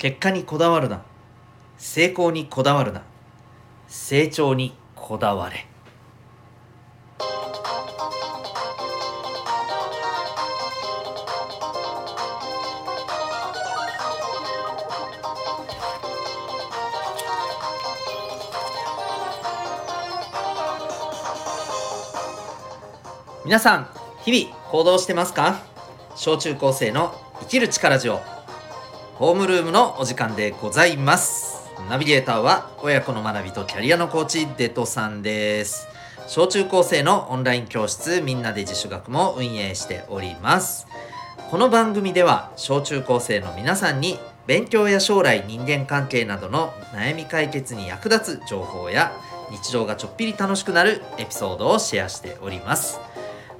結果にこだわるな。成功にこだわるな。成長にこだわれ。皆さん日々行動してますか？小中高生の生きる力ジオ。ホームルームのお時間でございます。ナビゲーターは親子の学びとキャリアのコーチデトさんです。小中高生のオンライン教室みんなで自主学も運営しております。この番組では小中高生の皆さんに勉強や将来人間関係などの悩み解決に役立つ情報や日常がちょっぴり楽しくなるエピソードをシェアしております。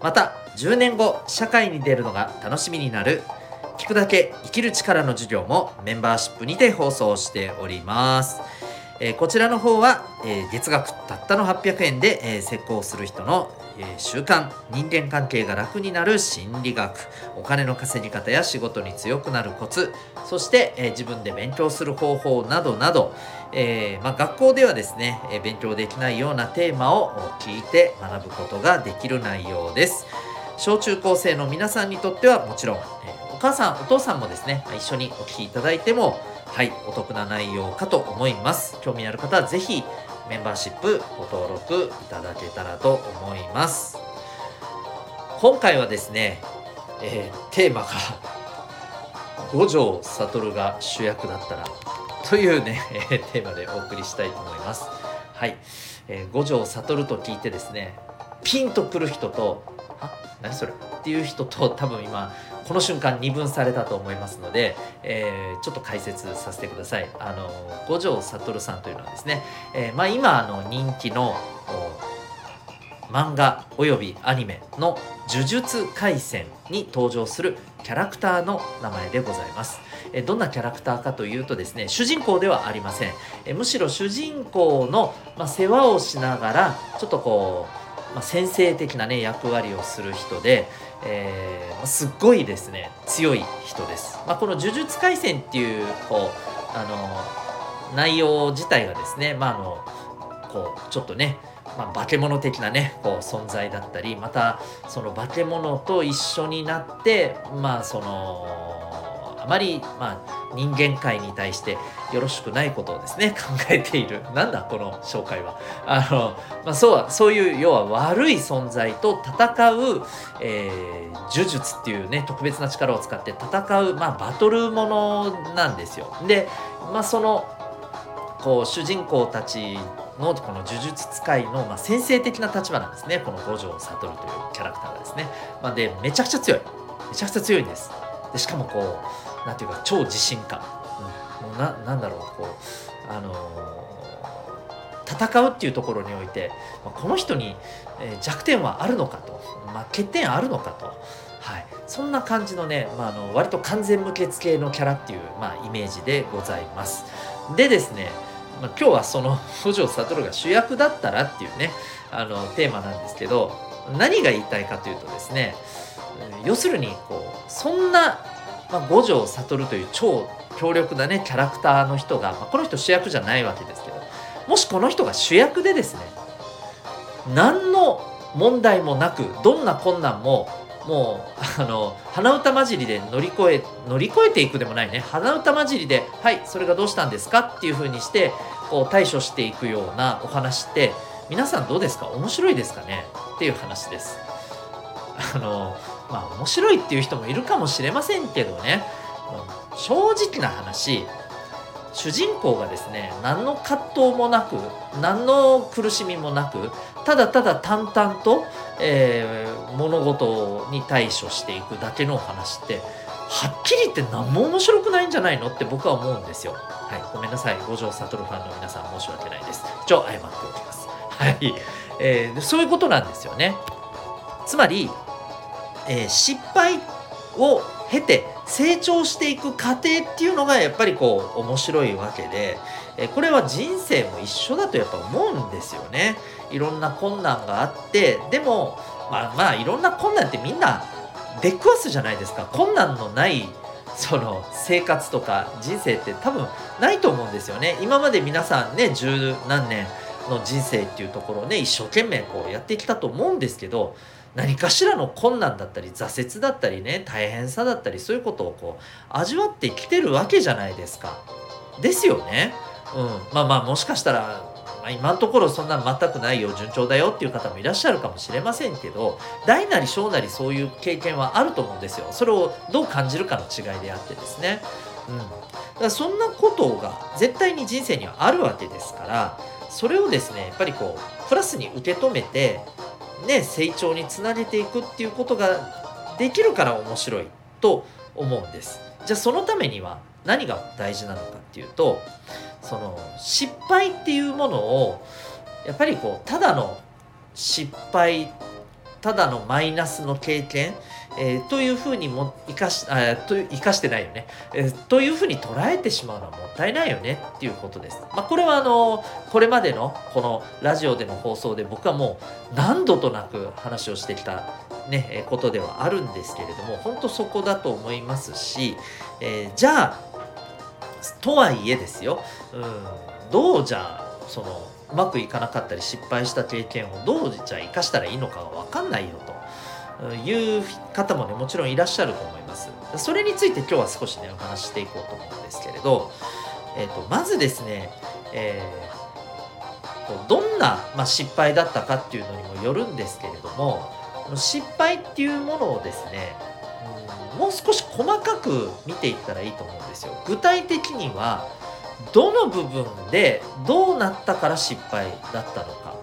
また10年後社会に出るのが楽しみになる聞くだけ生きる力の授業もメンバーシップにて放送しております、えー、こちらの方は、えー、月額たったの800円で、えー、成功する人の、え習慣人間関係が楽になる心理学お金の稼ぎ方や仕事に強くなるコツそして、え自分で勉強する方法などなど、えまあ、学校ではですね、え勉強できないようなテーマを聞いて学ぶことができる内容です。小中高生の皆さんにとってはもちろん、え母さんお父さんもですね一緒にお聞きいただいてもはいお得な内容かと思います。興味のある方は是非メンバーシップご登録いただけたらと思います。今回はですね、えー、テーマが五条悟が主役だったらというね、えー、テーマでお送りしたいと思います。はい、えー、五条悟と聞いてですねピンとくる人とあ何それ？っていう人と多分今この瞬間二分されたと思いますので、えー、ちょっと解説させてくださいあの五条悟さんというのはですね、えー、まあ、今あの人気の漫画およびアニメの「呪術廻戦」に登場するキャラクターの名前でございます。えどんなキャラクターかというとですね主人公ではありません。えむしろ主人公の、まあ、世話をしながらちょっとこうまあ、先生的なね役割をする人で、えー、すっごいですね強い人です。まあ、この「呪術廻戦」っていうこうあの内容自体がですね、まあ、あのこうちょっとねまあ、化け物的なねこう存在だったりまたその化け物と一緒になってまあそのあまり、まあ、人間界に対してよろしくないことをですね 考えている。なんだこの紹介は。あの、まあ、そうそういう要は悪い存在と戦う、えー、呪術っていうね特別な力を使って戦う、まあ、バトルものなんですよ。で、まあ、そのこう主人公たちのこの呪術使いの、まあ、先生的な立場なんですね。この五条悟というキャラクターがですね、まあ、でめちゃくちゃ強い。めちゃくちゃ強いんです。でしかもこうなんていうか超自信家、うん、ななんだろうこうあのー、戦うっていうところにおいて、まあ、この人に、弱点はあるのかと、まあ、欠点あるのかと、はい、そんな感じのね、まあ、あの割と完全無欠系のキャラっていう、まあ、イメージでございます。でですね、まあ、今日はその 五条悟が主役だったらっていうねあのテーマなんですけど何が言いたいかというとですね要するにこうそんな、まあ、五条悟という超強力なねキャラクターの人が、まあ、この人主役じゃないわけですけどもしこの人が主役でですね何の問題もなくどんな困難ももうあの鼻歌混じりで乗り越え乗り越えていくでもないね鼻歌混じりで「はいそれがどうしたんですか?」っていうふうにしてこう対処していくようなお話って皆さんどうですか？面白いですかね？っていう話です。あのまあ面白いっていう人もいるかもしれませんけどね正直な話主人公がですね何の葛藤もなく何の苦しみもなくただただ淡々と、えー、物事に対処していくだけの話ってはっきり言って何も面白くないんじゃないのって僕は思うんですよ。はい、ごめんなさい五条悟ファンの皆さん申し訳ないです。一応謝っておきます。はい、えー、そういうことなんですよね。つまりえー、失敗を経て成長していく過程っていうのがやっぱりこう面白いわけで、え、これは人生も一緒だとやっぱ思うんですよね。いろんな困難があってでもまあまあいろんな困難ってみんな出くわすじゃないですか困難のないその生活とか人生って多分ないと思うんですよね今まで皆さんね十何年の人生っていうところをね一生懸命こうやってきたと思うんですけど何かしらの困難だったり挫折だったりね大変さだったりそういうことをこう味わってきてるわけじゃないですか。ですよね。うん、まあまあもしかしたら、まあ、今のところそんな全くないよ順調だよっていう方もいらっしゃるかもしれませんけど大なり小なりそういう経験はあると思うんですよ。それをどう感じるかの違いであってですね。うん、だからそんなことが絶対に人生にはあるわけですからそれをですねやっぱりこうプラスに受け止めてね、成長につなげていくっていうことができるから面白いと思うんです。じゃあそのためには何が大事なのかっていうとその失敗っていうものをやっぱりこうただの失敗ただのマイナスの経験えー、というふうにも生かしあと生かしてないよね、えー、というふうに捉えてしまうのはもったいないよねっていうことです。まあ、これはあのこれまでのこのラジオでの放送で僕はもう何度となく話をしてきた、ね、えことではあるんですけれども本当そこだと思いますし、え、じゃあとはいえですよ、うん、どうじゃあそのうまくいかなかったり失敗した経験をどうじゃあ生かしたらいいのかが分かんないよと。いう方もねもちろんいらっしゃると思います。それについて今日は少しねお話ししていこうと思うんですけれど、えーと、まずですね、えー、どんな、まあ、失敗だったかっていうのにもよるんですけれども失敗っていうものをですねもう少し細かく見ていったらいいと思うんですよ。具体的にはどの部分でどうなったから失敗だったのか。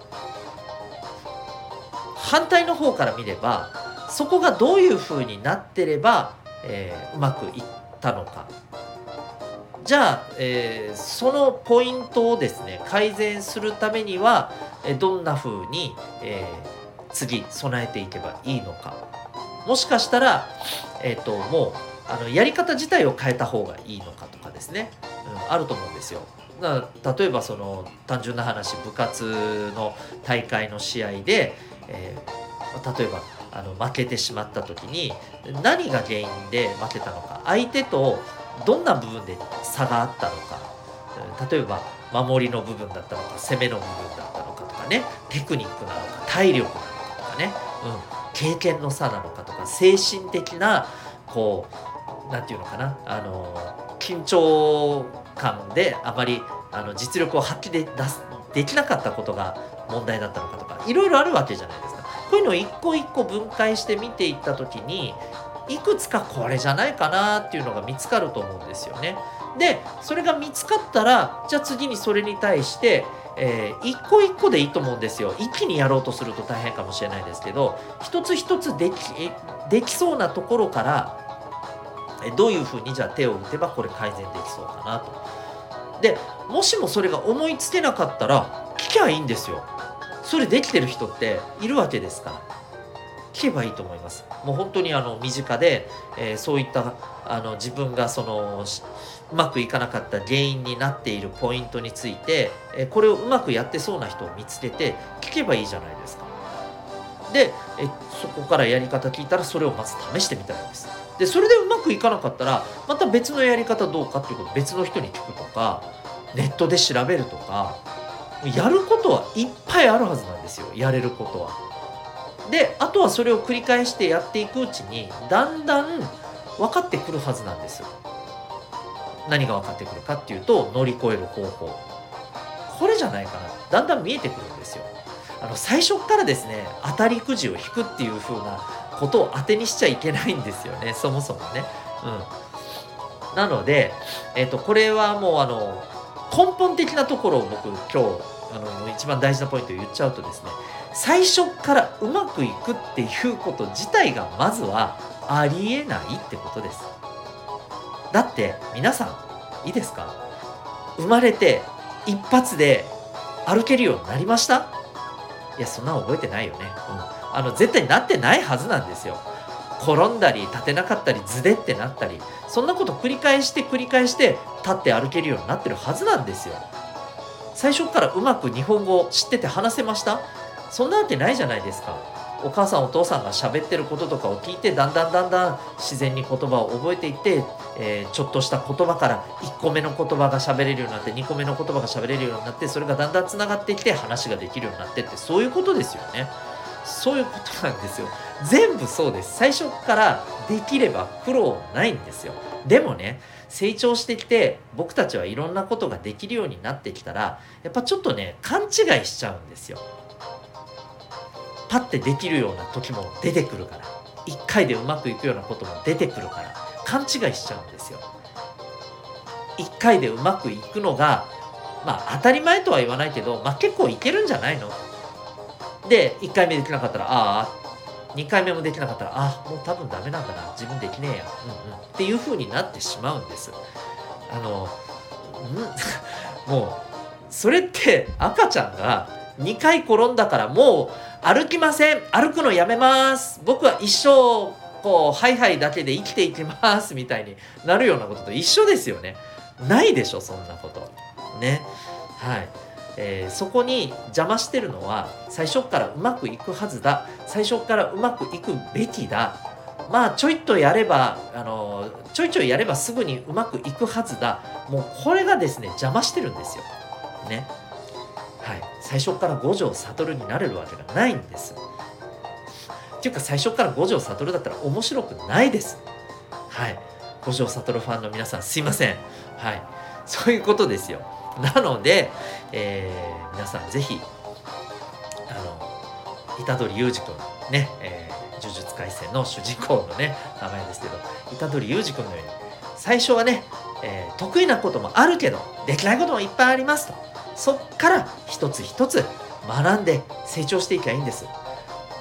反対の方から見ればそこがどういうふうになってれば、えー、うまくいったのか。じゃあ、えー、そのポイントをですね改善するためには、えどんなふうに、えー、次備えていけばいいのか。もしかしたら、えーと、もうあのやり方自体を変えた方がいいのかとかですね、うん、あると思うんですよ。例えばその単純な話部活の大会の試合で、えー、例えばあの負けてしまった時に何が原因で負けたのか相手とどんな部分で差があったのか例えば守りの部分だったのか攻めの部分だったのかとかねテクニックなのか体力なのかとかね、うん、経験の差なのかとか精神的なこう何て言うのかなあの緊張感であまりあの実力を発揮で出すできなかったことが問題だったのかとかいろいろあるわけじゃないですか。こういうのを一個一個分解して見ていった時にいくつかこれじゃないかなっていうのが見つかると思うんですよね。でそれが見つかったらじゃあ次にそれに対して、えー、一個一個でいいと思うんですよ。一気にやろうとすると大変かもしれないですけど一つ一つできできそうなところからどういうふうにじゃあ手を打てばこれ改善できそうかなと。でもしもそれが思いつけなかったら聞きゃいいんですよ。それできてる人っているわけですから聞けばいいと思います。もう本当にあの身近で、えー、そういったあの自分がそのうまくいかなかった原因になっているポイントについて、えー、これをうまくやってそうな人を見つけて聞けばいいじゃないですか。でえそこからやり方聞いたらそれをまず試してみたらいいです。でそれでうまくいかなかったらまた別のやり方どうかっていうこと別の人に聞くとかネットで調べるとかやることはいっぱいあるはずなんですよやれることは。であとはそれを繰り返してやっていくうちにだんだん分かってくるはずなんです。何が分かってくるかっていうと乗り越える方法これじゃないかなだんだん見えてくるんですよ。あの最初からですね当たりくじを引くっていう風なことを当てにしちゃいけないんですよねそもそもね。うん、なので、えーとこれはもうあの根本的なところを僕今日あの一番大事なポイントを言っちゃうとですね最初からうまくいくっていうこと自体がまずはありえないってことです。だって皆さんいいですか？生まれて一発で歩けるようになりました？いやそんなの覚えてないよね、うん、あの絶対なってないはずなんですよ。転んだり立てなかったり図でってなったりそんなこと繰り返して繰り返して立って歩けるようになってるはずなんですよ。最初からうまく日本語を知ってて話せました？そんなわけないじゃないですか。お母さんお父さんが喋ってることとかを聞いてだんだんだんだん自然に言葉を覚えていって、えー、ちょっとした言葉から1個目の言葉が喋れるようになって2個目の言葉が喋れるようになってそれがだんだんつながっていって話ができるようになってってそういうことですよね。そういうことなんですよ。全部そうです。最初からできれば苦労ないんですよ。でもね成長してきて僕たちはいろんなことができるようになってきたらやっぱちょっとね勘違いしちゃうんですよ。パッてできるような時も出てくるから。1回でうまくいくようなことも出てくるから。勘違いしちゃうんですよ。1回でうまくいくのがまあ当たり前とは言わないけど、まあ、結構いけるんじゃないの？で1回目できなかったらああ2回目もできなかったらあもう多分ダメなんだな自分できねえや、うんうん、っていう風になってしまうんです。あのん？もうそれって赤ちゃんが2回転んだからもう歩きません。歩くのやめます。僕は一生こうハイハイだけで生きていきます。みたいになるようなことと一緒ですよね。ないでしょそんなこと。ね。はい。えー、そこに邪魔してるのは最初からうまくいくはずだ。最初からうまくいくべきだ。まあちょいとやればあのちょいちょいやればすぐにうまくいくはずだ。もうこれがですね邪魔してるんですよ。ね。はい。最初から五条悟になれるわけがないんです。っていうか最初から五条悟だったら面白くないです。はい。五条悟ファンの皆さんすいません。はい。そういうことですよ。なので、えー、皆さんぜひあの虎杖裕二君ね、えー、呪術廻戦の主人公のね名前ですけど虎杖裕二君のように最初はね、えー、得意なこともあるけどできないこともいっぱいありますと。そっから一つ一つ学んで成長していけばいいんです。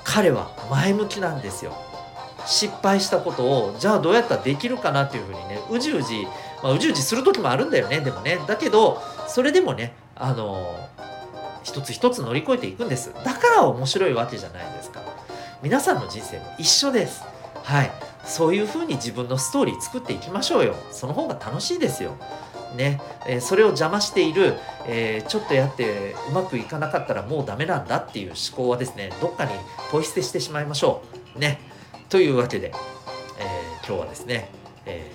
彼は前向きなんですよ。失敗したことをじゃあどうやったらできるかなっていうふうにねうじうじまあ、うじうじする時もあるんだよねでもね。だけどそれでもねあの一つ一つ乗り越えていくんです。だから面白いわけじゃないですか。皆さんの人生も一緒です。はい。そういう風に自分のストーリー作っていきましょうよ。その方が楽しいですよ。ね、えー、それを邪魔している、えー、ちょっとやってうまくいかなかったらもうダメなんだっていう思考はですねどっかにポイ捨てしてしまいましょう。ね。というわけで、えー、今日はですね、え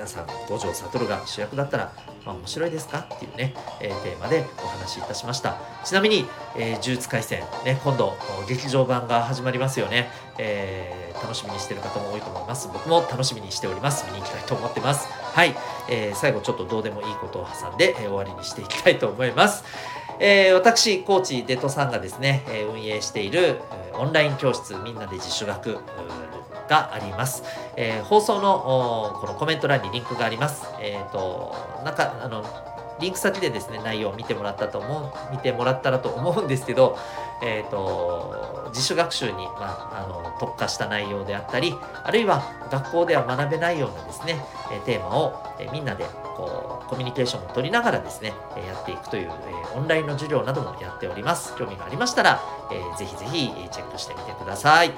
皆さん五条悟が主役だったら、まあ、面白いですかっていうね、えー、テーマでお話しいたしました。ちなみに、えー、呪術廻戦ね今度劇場版が始まりますよね、えー、楽しみにしてる方も多いと思います。僕も楽しみにしております。見に行きたいと思ってます。はい、えー、最後ちょっとどうでもいいことを挟んで、え、終わりにしていきたいと思います。えー、私、コーチ、デトさんがですね、え、運営している、えー、オンライン教室みんなで自主学があります。えー、放送のこのコメント欄にリンクがあります。えっ、ー、と、なんか、あの、リンク先でですね、内容を見てもらったと思う、見てもらったらと思うんですけど、えっ、ー、と、自主学習に、まあ、あの特化した内容であったり、あるいは学校では学べないようなですね、えテーマを、えみんなでこうコミュニケーションを取りながらですね、えやっていくという、えオンラインの授業などもやっております。興味がありましたら、えー、ぜひぜひチェックしてみてください。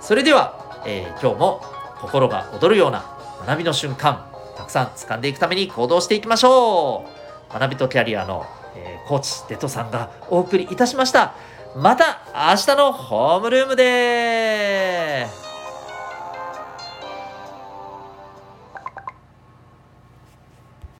それでは、えー、今日も心が躍るような学びの瞬間たくさん掴んでいくために行動していきましょう学びとキャリアの、えー、コーチデトさんがお送りいたしました。また明日のホームルームで